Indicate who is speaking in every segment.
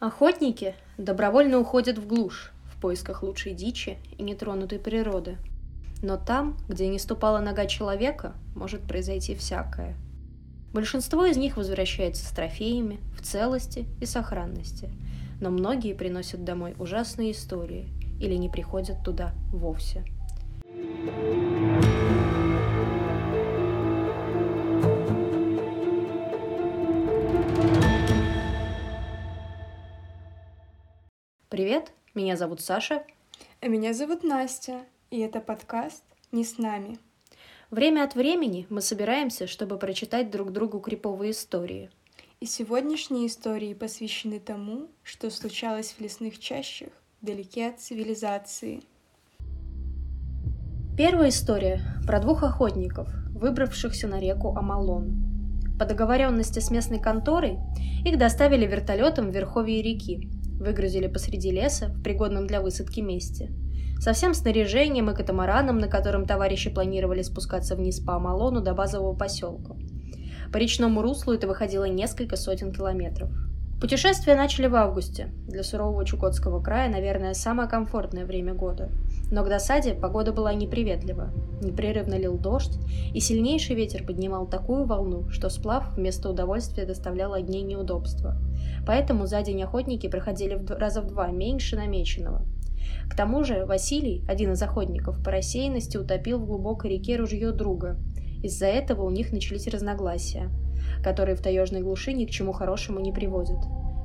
Speaker 1: Охотники добровольно уходят в глушь в поисках лучшей дичи и нетронутой природы. Но там, где не ступала нога человека, может произойти всякое. Большинство из них возвращается с трофеями, в целости и сохранности. Но многие приносят домой ужасные истории или не приходят туда вовсе. Меня зовут Саша.
Speaker 2: А меня зовут Настя, и это подкаст «Не с нами».
Speaker 1: Время от времени мы собираемся, чтобы прочитать друг другу криповые истории.
Speaker 2: И сегодняшние истории посвящены тому, что случалось в лесных чащах, вдалеке от цивилизации.
Speaker 1: Первая история про двух охотников, выбравшихся на реку Амалон. По договоренности с местной конторой их доставили вертолетом в верховье реки, выгрузили посреди леса в пригодном для высадки месте. Со всем снаряжением и катамараном, на котором товарищи планировали спускаться вниз по Амалону до базового поселка. По речному руслу это выходило несколько сотен километров. Путешествия начали в августе. Для сурового Чукотского края, наверное, самое комфортное время года. Но к досаде погода была неприветлива. Непрерывно лил дождь, и сильнейший ветер поднимал такую волну, что сплав вместо удовольствия доставлял одни неудобства. Поэтому за день охотники проходили в раза в два меньше намеченного. К тому же Василий, один из охотников, по рассеянности утопил в глубокой реке ружье друга. Из-за этого у них начались разногласия – которые в таежной глуши ни к чему хорошему не приводят.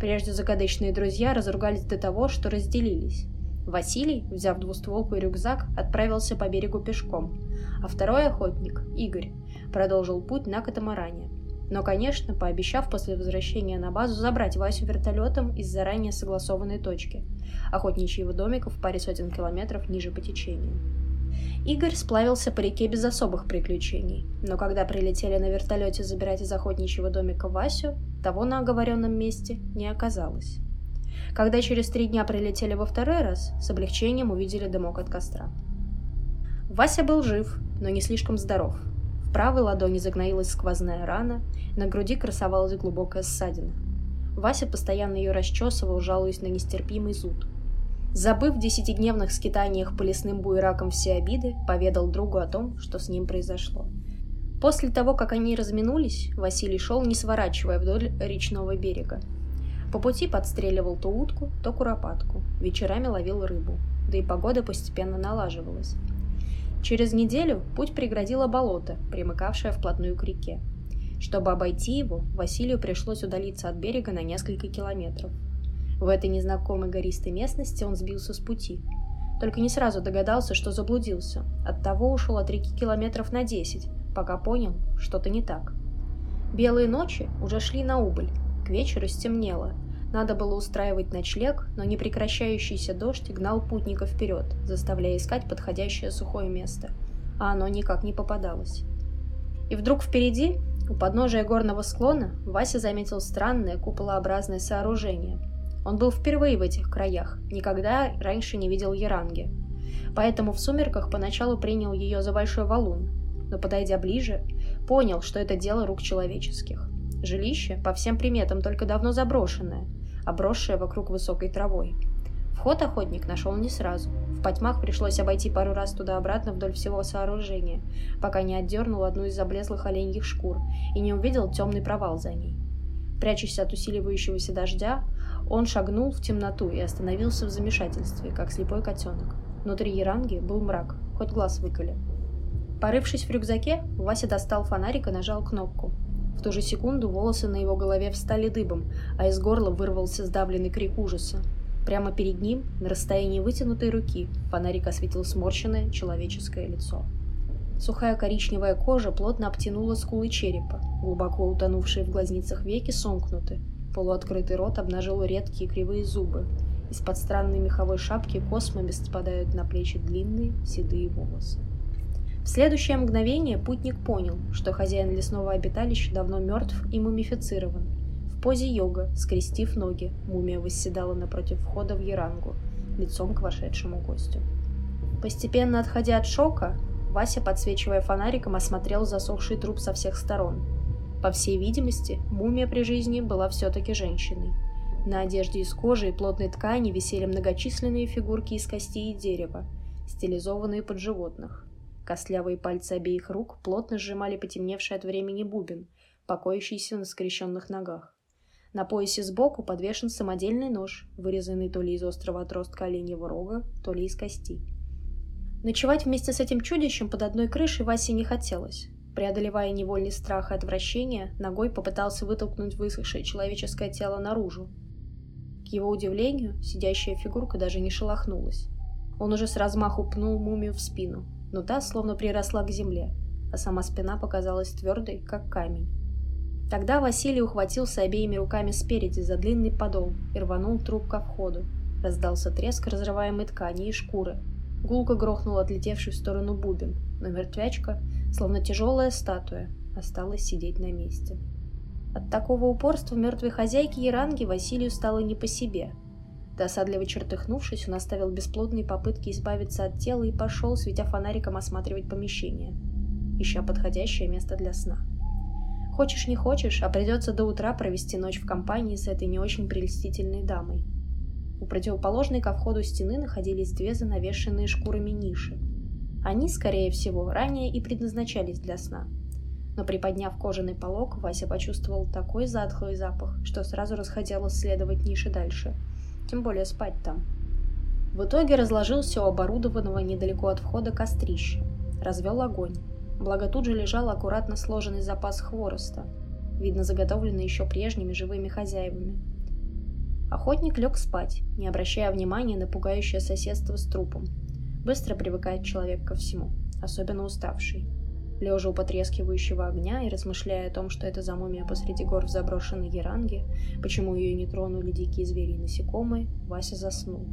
Speaker 1: Прежде закадычные друзья разругались до того, что разделились. Василий, взяв двустволку и рюкзак, отправился по берегу пешком, а второй охотник, Игорь, продолжил путь на катамаране. Но, конечно, пообещав после возвращения на базу забрать Васю вертолетом из заранее согласованной точки – охотничьего домика в паре сотен километров ниже по течению. Игорь сплавился по реке без особых приключений, но когда прилетели на вертолете забирать из охотничьего домика Васю, того на оговоренном месте не оказалось. Когда через три дня прилетели во второй раз, с облегчением увидели дымок от костра. Вася был жив, но не слишком здоров. В правой ладони загноилась сквозная рана, на груди красовалась глубокая ссадина. Вася постоянно ее расчесывал, жалуясь на нестерпимый зуд – Забыв в десятидневных скитаниях по лесным буеракам все обиды, поведал другу о том, что с ним произошло. После того, как они разминулись, Василий шел, не сворачивая вдоль речного берега. По пути подстреливал то утку, то куропатку, вечерами ловил рыбу, да и погода постепенно налаживалась. Через неделю путь преградило болото, примыкавшее вплотную к реке. Чтобы обойти его, Василию пришлось удалиться от берега на несколько километров – в этой незнакомой гористой местности он сбился с пути. Только не сразу догадался, что заблудился. Оттого ушел от реки километров на десять, пока понял, что-то не так. Белые ночи уже шли на убыль. К вечеру стемнело. Надо было устраивать ночлег, но непрекращающийся дождь гнал путника вперед, заставляя искать подходящее сухое место. А оно никак не попадалось. И вдруг впереди, у подножия горного склона, Вася заметил странное куполообразное сооружение – он был впервые в этих краях, никогда раньше не видел Яранги. Поэтому в сумерках поначалу принял ее за большой валун, но, подойдя ближе, понял, что это дело рук человеческих. Жилище, по всем приметам, только давно заброшенное, обросшее вокруг высокой травой. Вход охотник нашел не сразу. В потьмах пришлось обойти пару раз туда-обратно вдоль всего сооружения, пока не отдернул одну из облезлых оленьих шкур и не увидел темный провал за ней. Прячась от усиливающегося дождя, он шагнул в темноту и остановился в замешательстве, как слепой котенок. Внутри Яранги был мрак, хоть глаз выколи. Порывшись в рюкзаке, Вася достал фонарик и нажал кнопку. В ту же секунду волосы на его голове встали дыбом, а из горла вырвался сдавленный крик ужаса. Прямо перед ним, на расстоянии вытянутой руки, фонарик осветил сморщенное человеческое лицо. Сухая коричневая кожа плотно обтянула скулы черепа, глубоко утонувшие в глазницах веки сомкнуты, Полуоткрытый рот обнажил редкие кривые зубы. Из-под странной меховой шапки космами спадают на плечи длинные седые волосы. В следующее мгновение путник понял, что хозяин лесного обиталища давно мертв и мумифицирован. В позе йога, скрестив ноги, мумия восседала напротив входа в Ярангу, лицом к вошедшему гостю. Постепенно отходя от шока, Вася, подсвечивая фонариком, осмотрел засохший труп со всех сторон – по всей видимости, мумия при жизни была все-таки женщиной. На одежде из кожи и плотной ткани висели многочисленные фигурки из костей и дерева, стилизованные под животных. Костлявые пальцы обеих рук плотно сжимали потемневший от времени бубен, покоящийся на скрещенных ногах. На поясе сбоку подвешен самодельный нож, вырезанный то ли из острого отростка оленьего рога, то ли из кости. Ночевать вместе с этим чудищем под одной крышей Васе не хотелось. Преодолевая невольный страх и отвращение, ногой попытался вытолкнуть высохшее человеческое тело наружу, к его удивлению, сидящая фигурка даже не шелохнулась. Он уже с размаху пнул мумию в спину, но та словно приросла к земле, а сама спина показалась твердой, как камень. Тогда Василий ухватился обеими руками спереди за длинный подол и рванул труп ко входу. Раздался треск разрываемой ткани и шкуры. Гулко грохнул отлетевший в сторону бубен, но мертвячка, словно тяжелая статуя, осталась сидеть на месте. От такого упорства мертвой хозяйки Яранги Василию стало не по себе. Досадливо чертыхнувшись, он оставил бесплодные попытки избавиться от тела и пошел, светя фонариком, осматривать помещение, ища подходящее место для сна. Хочешь не хочешь, а придется до утра провести ночь в компании с этой не очень прелестительной дамой. У противоположной ко входу стены находились две занавешенные шкурами ниши. Они, скорее всего, ранее и предназначались для сна – но приподняв кожаный полог, Вася почувствовал такой затхлый запах, что сразу расхотелось следовать нише дальше. Тем более спать там. В итоге разложился у оборудованного недалеко от входа кострища. Развел огонь. Благо тут же лежал аккуратно сложенный запас хвороста, видно заготовленный еще прежними живыми хозяевами. Охотник лег спать, не обращая внимания на пугающее соседство с трупом. Быстро привыкает человек ко всему, особенно уставший. Лежа у потрескивающего огня и размышляя о том, что это за мумия посреди гор в заброшенной Яранге, почему ее не тронули дикие звери и насекомые, Вася заснул.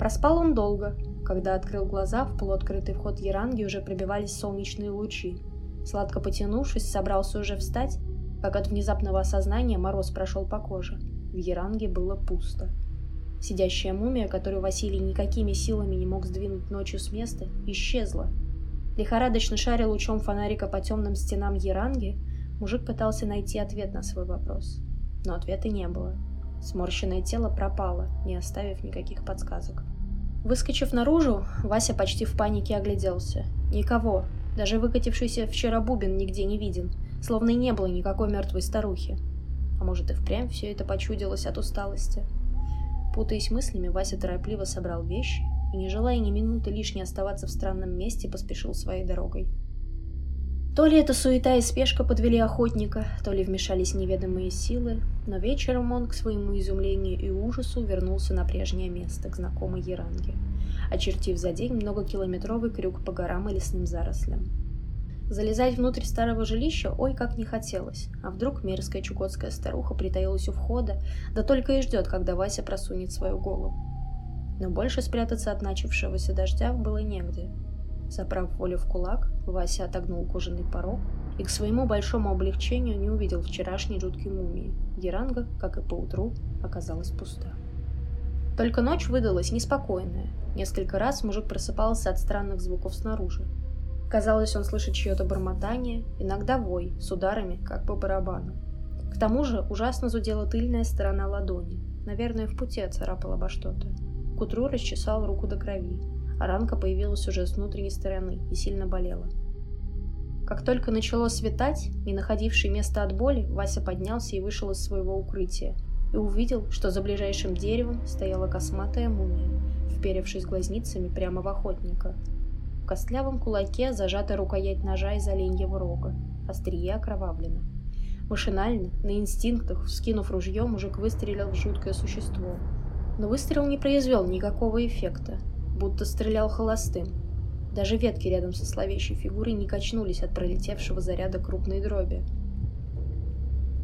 Speaker 1: Проспал он долго. Когда открыл глаза, в полуоткрытый вход Яранги уже пробивались солнечные лучи. Сладко потянувшись, собрался уже встать, как от внезапного осознания мороз прошел по коже. В Яранге было пусто. Сидящая мумия, которую Василий никакими силами не мог сдвинуть ночью с места, исчезла – Лихорадочно шаря лучом фонарика по темным стенам Яранги, мужик пытался найти ответ на свой вопрос. Но ответа не было. Сморщенное тело пропало, не оставив никаких подсказок. Выскочив наружу, Вася почти в панике огляделся. Никого, даже выкатившийся вчера бубен нигде не виден, словно и не было никакой мертвой старухи. А может и впрямь все это почудилось от усталости. Путаясь мыслями, Вася торопливо собрал вещи и, не желая ни минуты лишней оставаться в странном месте, поспешил своей дорогой. То ли эта суета и спешка подвели охотника, то ли вмешались неведомые силы, но вечером он, к своему изумлению и ужасу, вернулся на прежнее место, к знакомой Яранге, очертив за день многокилометровый крюк по горам и лесным зарослям. Залезать внутрь старого жилища ой как не хотелось, а вдруг мерзкая чукотская старуха притаилась у входа, да только и ждет, когда Вася просунет свою голову но больше спрятаться от начавшегося дождя было негде. Заправ волю в кулак, Вася отогнул кожаный порог и к своему большому облегчению не увидел вчерашней жуткой мумии. Геранга, как и поутру, оказалась пуста. Только ночь выдалась неспокойная. Несколько раз мужик просыпался от странных звуков снаружи. Казалось, он слышит чье-то бормотание, иногда вой, с ударами, как по барабану. К тому же ужасно зудела тыльная сторона ладони. Наверное, в пути оцарапала обо что-то. Утру расчесал руку до крови, а ранка появилась уже с внутренней стороны и сильно болела. Как только начало светать, не находивший места от боли, Вася поднялся и вышел из своего укрытия и увидел, что за ближайшим деревом стояла косматая мумия, вперевшись глазницами прямо в охотника. В костлявом кулаке зажата рукоять ножа из оленьего рога, острие окровавлено. Машинально, на инстинктах, вскинув ружье, мужик выстрелил в жуткое существо, но выстрел не произвел никакого эффекта, будто стрелял холостым. Даже ветки рядом со словещей фигурой не качнулись от пролетевшего заряда крупной дроби.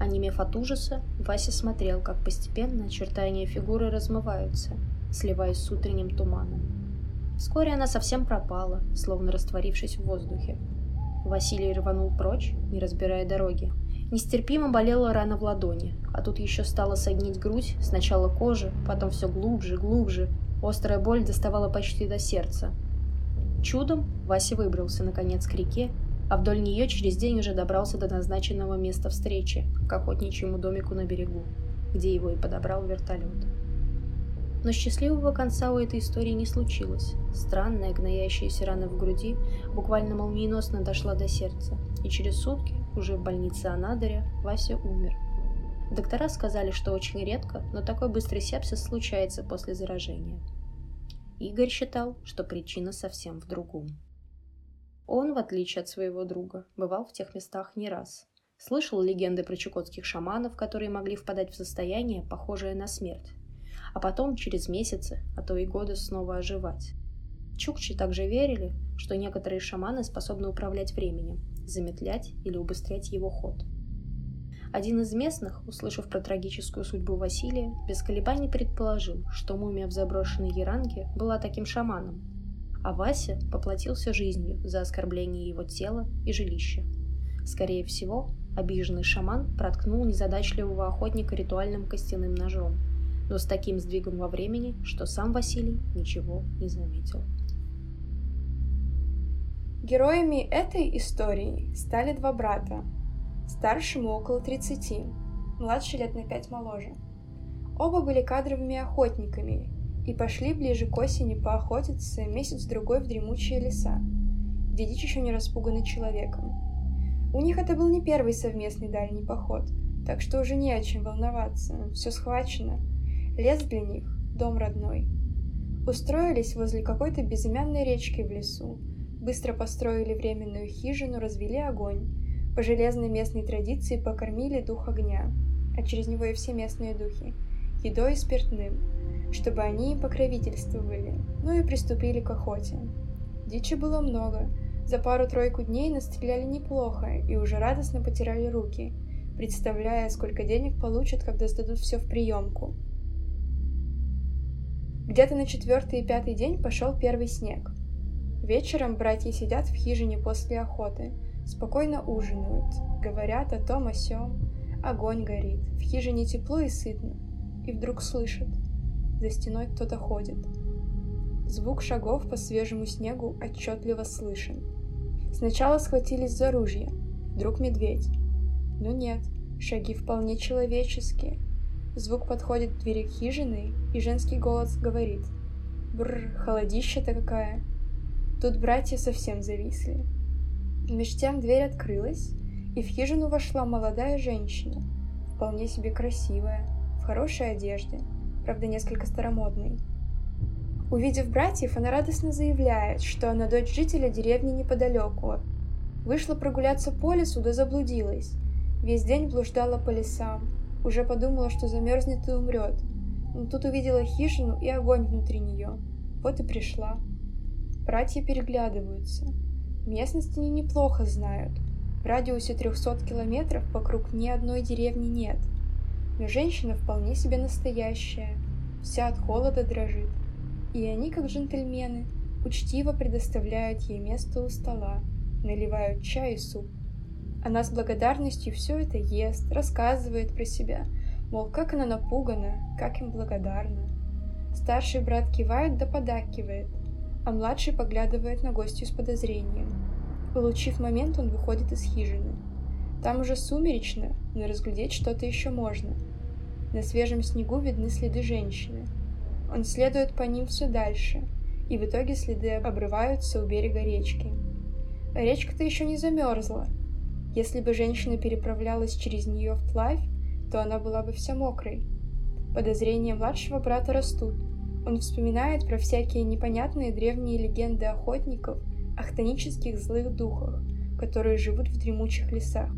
Speaker 1: Онемев от ужаса, Вася смотрел, как постепенно очертания фигуры размываются, сливаясь с утренним туманом. Вскоре она совсем пропала, словно растворившись в воздухе. Василий рванул прочь, не разбирая дороги, Нестерпимо болела рана в ладони, а тут еще стала согнить грудь, сначала кожа, потом все глубже, глубже. Острая боль доставала почти до сердца. Чудом Вася выбрался, наконец, к реке, а вдоль нее через день уже добрался до назначенного места встречи, к охотничьему домику на берегу. где его и подобрал вертолет. Но счастливого конца у этой истории не случилось. Странная, гноящаяся рана в груди буквально молниеносно дошла до сердца, и через сутки, уже в больнице Анадыря, Вася умер. Доктора сказали, что очень редко, но такой быстрый сепсис случается после заражения. Игорь считал, что причина совсем в другом. Он, в отличие от своего друга, бывал в тех местах не раз. Слышал легенды про чукотских шаманов, которые могли впадать в состояние, похожее на смерть, а потом через месяцы, а то и годы снова оживать. Чукчи также верили, что некоторые шаманы способны управлять временем, замедлять или убыстрять его ход. Один из местных, услышав про трагическую судьбу Василия, без колебаний предположил, что мумия в заброшенной Яранге была таким шаманом, а Вася поплатился жизнью за оскорбление его тела и жилища. Скорее всего, обиженный шаман проткнул незадачливого охотника ритуальным костяным ножом, но с таким сдвигом во времени, что сам Василий ничего не заметил.
Speaker 2: Героями этой истории стали два брата. Старшему около 30, младший лет на 5 моложе. Оба были кадровыми охотниками и пошли ближе к осени поохотиться месяц-другой в дремучие леса, где дичь еще не распугана человеком. У них это был не первый совместный дальний поход, так что уже не о чем волноваться, все схвачено — Лес для них — дом родной. Устроились возле какой-то безымянной речки в лесу, быстро построили временную хижину, развели огонь, по железной местной традиции покормили дух огня, а через него и все местные духи, едой и спиртным, чтобы они покровительствовали, ну и приступили к охоте. Дичи было много, за пару-тройку дней настреляли неплохо и уже радостно потирали руки, представляя, сколько денег получат, когда сдадут все в приемку — где-то на четвертый и пятый день пошел первый снег. Вечером братья сидят в хижине после охоты, спокойно ужинают, говорят о том о сём, огонь горит, в хижине тепло и сытно, и вдруг слышат, за стеной кто-то ходит. Звук шагов по свежему снегу отчетливо слышен. Сначала схватились за ружья, вдруг медведь. Но нет, шаги вполне человеческие, Звук подходит к двери хижины, и женский голос говорит. Бррр, холодища-то какая. Тут братья совсем зависли. Меж тем дверь открылась, и в хижину вошла молодая женщина, вполне себе красивая, в хорошей одежде, правда несколько старомодной. Увидев братьев, она радостно заявляет, что она дочь жителя деревни неподалеку. Вышла прогуляться по лесу, да заблудилась. Весь день блуждала по лесам, уже подумала, что замерзнет и умрет. Но тут увидела хижину и огонь внутри нее. Вот и пришла. Братья переглядываются. Местность они неплохо знают. В радиусе 300 километров вокруг ни одной деревни нет. Но женщина вполне себе настоящая. Вся от холода дрожит. И они, как джентльмены, учтиво предоставляют ей место у стола, наливают чай и суп. Она с благодарностью все это ест, рассказывает про себя, мол, как она напугана, как им благодарна. Старший брат кивает да подакивает, а младший поглядывает на гостью с подозрением. Получив момент, он выходит из хижины. Там уже сумеречно, но разглядеть что-то еще можно. На свежем снегу видны следы женщины. Он следует по ним все дальше, и в итоге следы обрываются у берега речки. Речка-то еще не замерзла, если бы женщина переправлялась через нее вплавь, то она была бы вся мокрой. Подозрения младшего брата растут. Он вспоминает про всякие непонятные древние легенды охотников о хтонических злых духах, которые живут в дремучих лесах.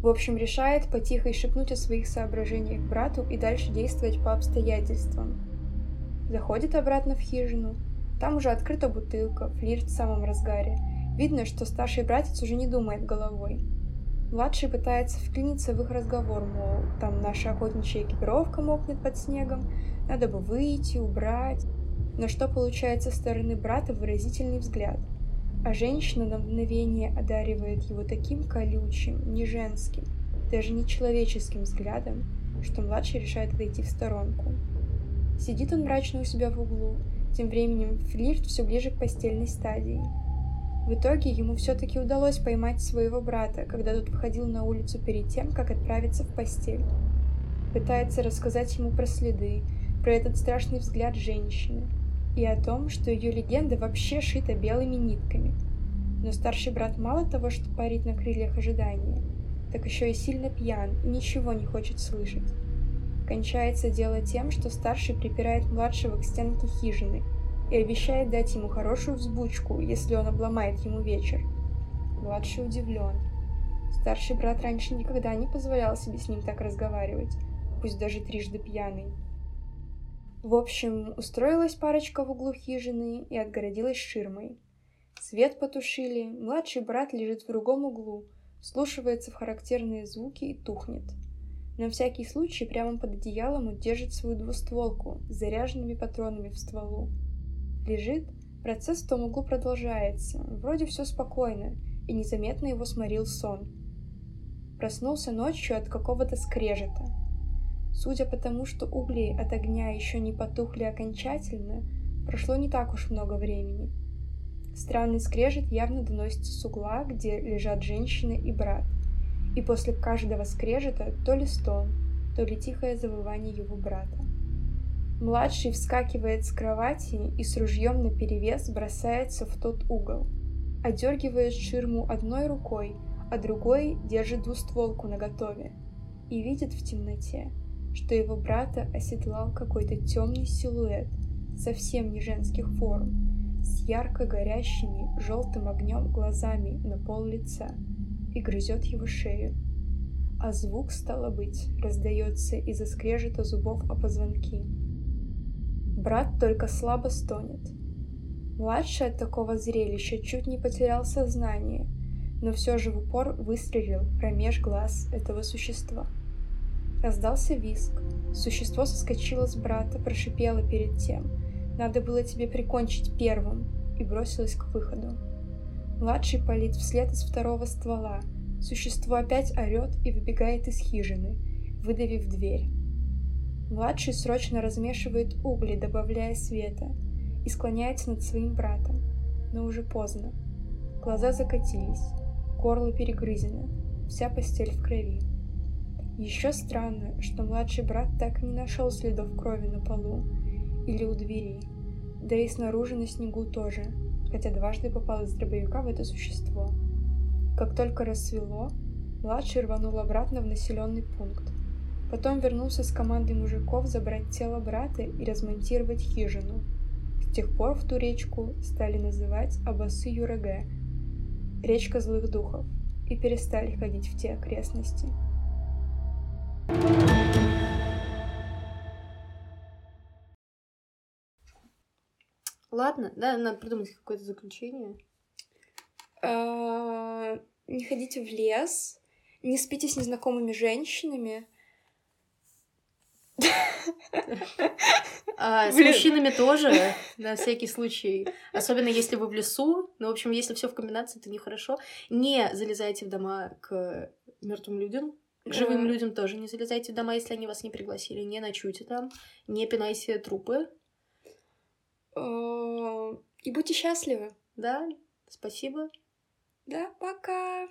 Speaker 2: В общем, решает потихо шепнуть о своих соображениях брату и дальше действовать по обстоятельствам. Заходит обратно в хижину. Там уже открыта бутылка, флирт в самом разгаре – Видно, что старший братец уже не думает головой. Младший пытается вклиниться в их разговор, мол, там наша охотничья экипировка мокнет под снегом, надо бы выйти, убрать. Но что получается со стороны брата выразительный взгляд. А женщина на мгновение одаривает его таким колючим, не женским, даже не человеческим взглядом, что младший решает отойти в сторонку. Сидит он мрачно у себя в углу, тем временем флирт все ближе к постельной стадии. В итоге ему все-таки удалось поймать своего брата, когда тот выходил на улицу перед тем, как отправиться в постель. пытается рассказать ему про следы, про этот страшный взгляд женщины и о том, что ее легенда вообще шита белыми нитками. Но старший брат мало того, что парит на крыльях ожидания, так еще и сильно пьян и ничего не хочет слышать. Кончается дело тем, что старший припирает младшего к стенке хижины и обещает дать ему хорошую взбучку, если он обломает ему вечер. Младший удивлен. Старший брат раньше никогда не позволял себе с ним так разговаривать, пусть даже трижды пьяный. В общем, устроилась парочка в углу хижины и отгородилась ширмой. Свет потушили, младший брат лежит в другом углу, слушается в характерные звуки и тухнет. На всякий случай прямо под одеялом он держит свою двустволку с заряженными патронами в стволу. Лежит, процесс в том углу продолжается, вроде все спокойно, и незаметно его сморил сон. Проснулся ночью от какого-то скрежета. Судя по тому, что угли от огня еще не потухли окончательно, прошло не так уж много времени. Странный скрежет явно доносится с угла, где лежат женщина и брат. И после каждого скрежета то ли стон, то ли тихое завывание его брата. Младший вскакивает с кровати и с ружьем наперевес бросается в тот угол. Одергивает ширму одной рукой, а другой держит двустволку наготове и видит в темноте, что его брата оседлал какой-то темный силуэт, совсем не женских форм, с ярко горящими желтым огнем глазами на пол лица и грызет его шею. А звук, стало быть, раздается из-за скрежета зубов о позвонки. Брат только слабо стонет. Младший от такого зрелища чуть не потерял сознание — но все же в упор выстрелил промеж глаз этого существа. Раздался виск. Существо соскочило с брата, прошипело перед тем. «Надо было тебе прикончить первым!» и бросилось к выходу. Младший палит вслед из второго ствола. Существо опять орет и выбегает из хижины, выдавив дверь. Младший срочно размешивает угли, добавляя света, и склоняется над своим братом. Но уже поздно. Глаза закатились горло перегрызено, вся постель в крови. Еще странно, что младший брат так и не нашел следов крови на полу или у двери, да и снаружи на снегу тоже, хотя дважды попал из дробовика в это существо. Как только рассвело, младший рванул обратно в населенный пункт. Потом вернулся с командой мужиков забрать тело брата и размонтировать хижину. С тех пор в ту речку стали называть Абасы Юреге, речка злых духов, и перестали ходить в те окрестности.
Speaker 1: Ладно, да, надо придумать какое-то заключение.
Speaker 2: А, не ходите в лес, не спите с незнакомыми женщинами,
Speaker 1: а, с мужчинами тоже, на всякий случай. Особенно если вы в лесу. Ну, в общем, если все в комбинации, это нехорошо. Не залезайте в дома к мертвым людям. К живым людям тоже не залезайте в дома, если они вас не пригласили. Не ночуйте там. Не пинайте трупы.
Speaker 2: А, и будьте счастливы.
Speaker 1: Да, спасибо.
Speaker 2: Да, пока.